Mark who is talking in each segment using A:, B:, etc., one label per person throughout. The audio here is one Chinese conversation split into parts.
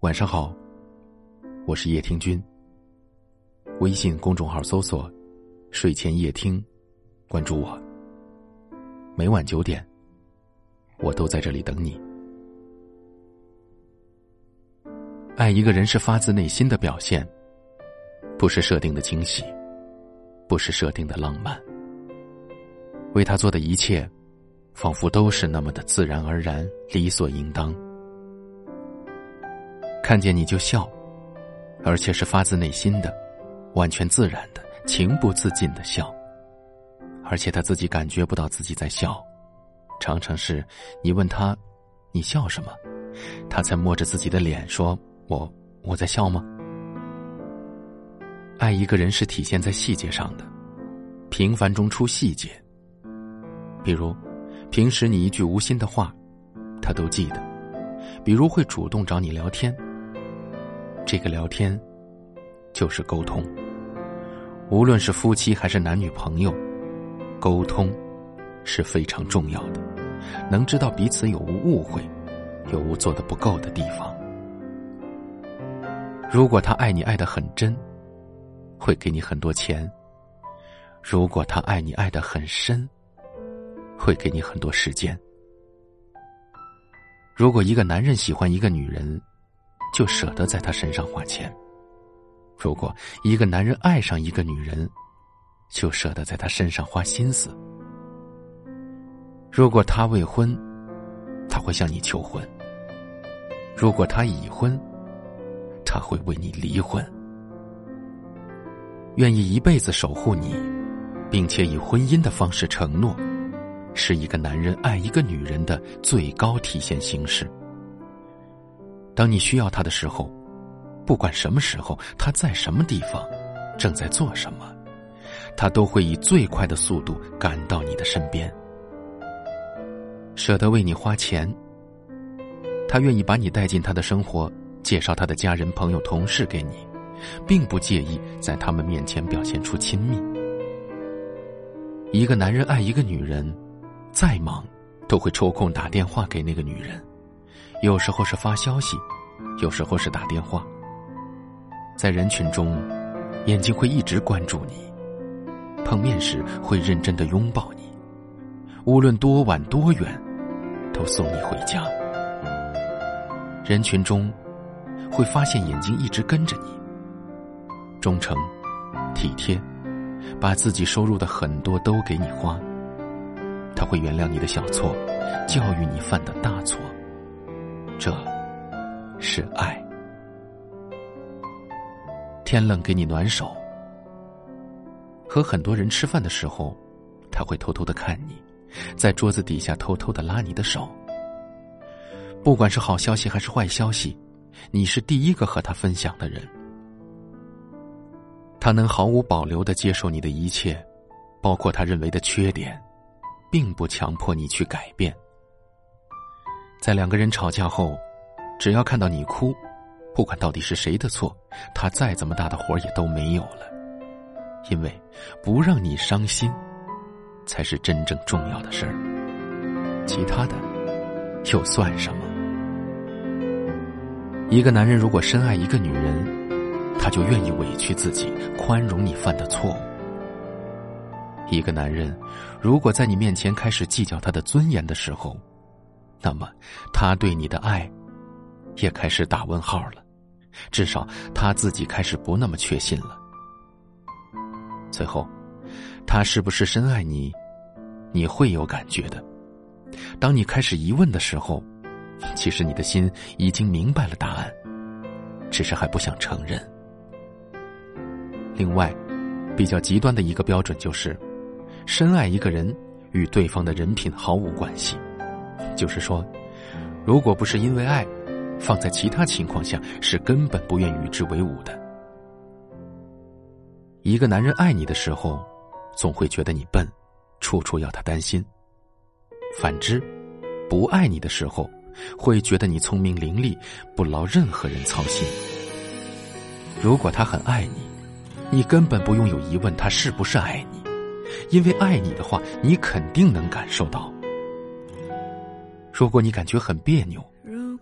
A: 晚上好，我是叶听君。微信公众号搜索“睡前夜听”，关注我。每晚九点，我都在这里等你。爱一个人是发自内心的表现，不是设定的惊喜，不是设定的浪漫。为他做的一切，仿佛都是那么的自然而然、理所应当。看见你就笑，而且是发自内心的、完全自然的、情不自禁的笑，而且他自己感觉不到自己在笑，常常是你问他你笑什么，他才摸着自己的脸说：“我我在笑吗？”爱一个人是体现在细节上的，平凡中出细节。比如，平时你一句无心的话，他都记得；比如会主动找你聊天。这个聊天，就是沟通。无论是夫妻还是男女朋友，沟通是非常重要的。能知道彼此有无误会，有无做的不够的地方。如果他爱你爱的很真，会给你很多钱；如果他爱你爱的很深，会给你很多时间。如果一个男人喜欢一个女人，就舍得在她身上花钱。如果一个男人爱上一个女人，就舍得在她身上花心思。如果他未婚，他会向你求婚；如果他已婚，他会为你离婚。愿意一辈子守护你，并且以婚姻的方式承诺，是一个男人爱一个女人的最高体现形式。当你需要他的时候，不管什么时候，他在什么地方，正在做什么，他都会以最快的速度赶到你的身边，舍得为你花钱。他愿意把你带进他的生活，介绍他的家人、朋友、同事给你，并不介意在他们面前表现出亲密。一个男人爱一个女人，再忙，都会抽空打电话给那个女人。有时候是发消息，有时候是打电话。在人群中，眼睛会一直关注你；碰面时会认真的拥抱你；无论多晚多远，都送你回家。人群中，会发现眼睛一直跟着你，忠诚、体贴，把自己收入的很多都给你花。他会原谅你的小错，教育你犯的大错。这，是爱。天冷给你暖手。和很多人吃饭的时候，他会偷偷的看你，在桌子底下偷偷的拉你的手。不管是好消息还是坏消息，你是第一个和他分享的人。他能毫无保留的接受你的一切，包括他认为的缺点，并不强迫你去改变。在两个人吵架后，只要看到你哭，不管到底是谁的错，他再怎么大的火也都没有了，因为不让你伤心，才是真正重要的事儿。其他的又算什么？一个男人如果深爱一个女人，他就愿意委屈自己，宽容你犯的错误。一个男人如果在你面前开始计较他的尊严的时候，那么，他对你的爱也开始打问号了，至少他自己开始不那么确信了。最后，他是不是深爱你，你会有感觉的。当你开始疑问的时候，其实你的心已经明白了答案，只是还不想承认。另外，比较极端的一个标准就是，深爱一个人与对方的人品毫无关系。就是说，如果不是因为爱，放在其他情况下是根本不愿与之为伍的。一个男人爱你的时候，总会觉得你笨，处处要他担心；反之，不爱你的时候，会觉得你聪明伶俐，不劳任何人操心。如果他很爱你，你根本不用有疑问他是不是爱你，因为爱你的话，你肯定能感受到。如果你感觉很别扭，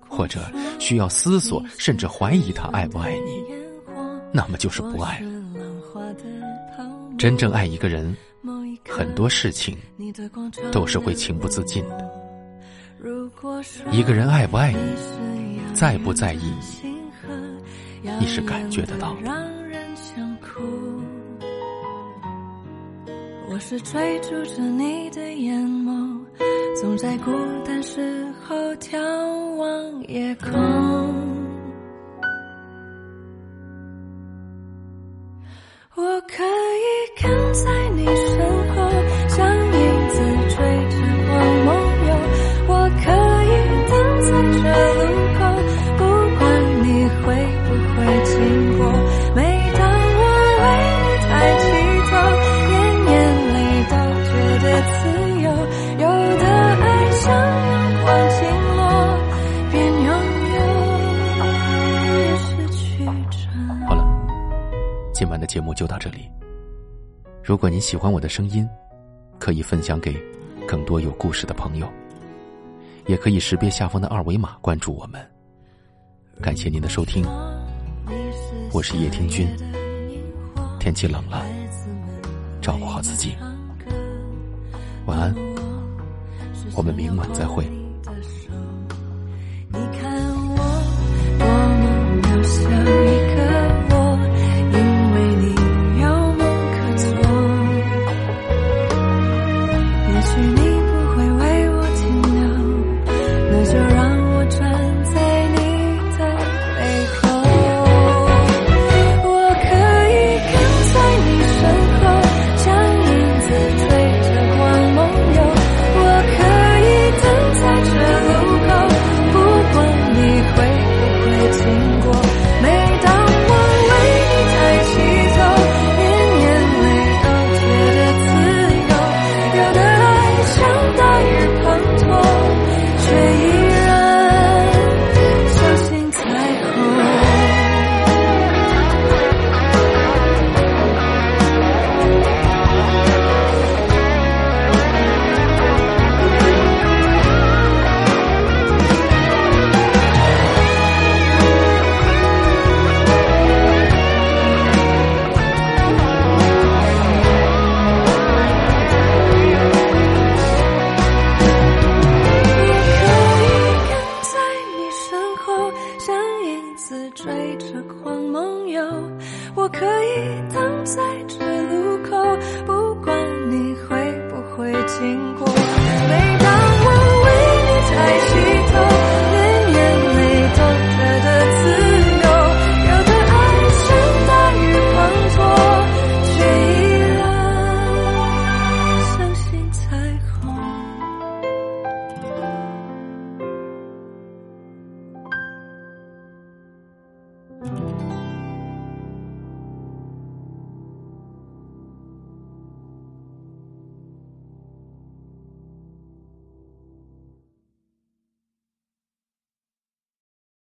B: 或者需要思索甚至怀疑他爱不爱你，那么就是不爱了。真正爱一个人，很多事情都是会情不自禁的。一个人爱不爱你，在不在意你，你是感觉得到的。
A: 我是追逐着你的眼眸，总在孤单时候眺望夜空。
B: 就到这里。如果您喜欢我的声音，可以分享给更多有故事的朋友，也可以识别下方的二维码关注我们。感谢您的收听，我是叶听君。天气冷了，照顾好自己，晚安。我们明晚再会。